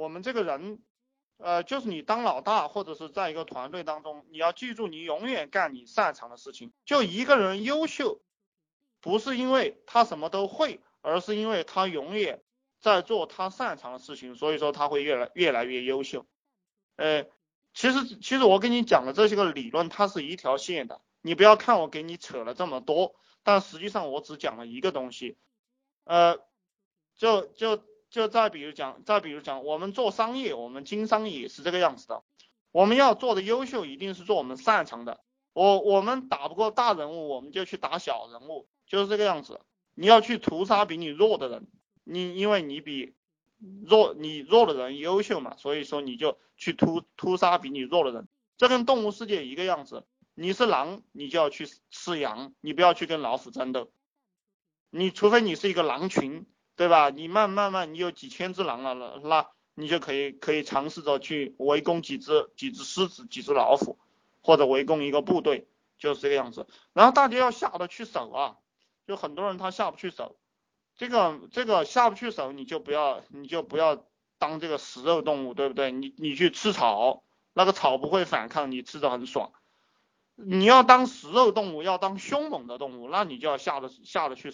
我们这个人，呃，就是你当老大或者是在一个团队当中，你要记住，你永远干你擅长的事情。就一个人优秀，不是因为他什么都会，而是因为他永远在做他擅长的事情，所以说他会越来越来越优秀。呃，其实其实我跟你讲的这些个理论，它是一条线的，你不要看我给你扯了这么多，但实际上我只讲了一个东西，呃，就就。就再比如讲，再比如讲，我们做商业，我们经商也是这个样子的。我们要做的优秀，一定是做我们擅长的。我我们打不过大人物，我们就去打小人物，就是这个样子。你要去屠杀比你弱的人，你因为你比弱，你弱的人优秀嘛，所以说你就去屠屠杀比你弱的人。这跟动物世界一个样子，你是狼，你就要去吃羊，你不要去跟老虎争斗。你除非你是一个狼群。对吧？你慢慢慢，你有几千只狼了了，那你就可以可以尝试着去围攻几只几只狮子、几只老虎，或者围攻一个部队，就是这个样子。然后大家要下得去手啊，就很多人他下不去手，这个这个下不去手，你就不要你就不要当这个食肉动物，对不对？你你去吃草，那个草不会反抗，你吃的很爽。你要当食肉动物，要当凶猛的动物，那你就要下得下得去。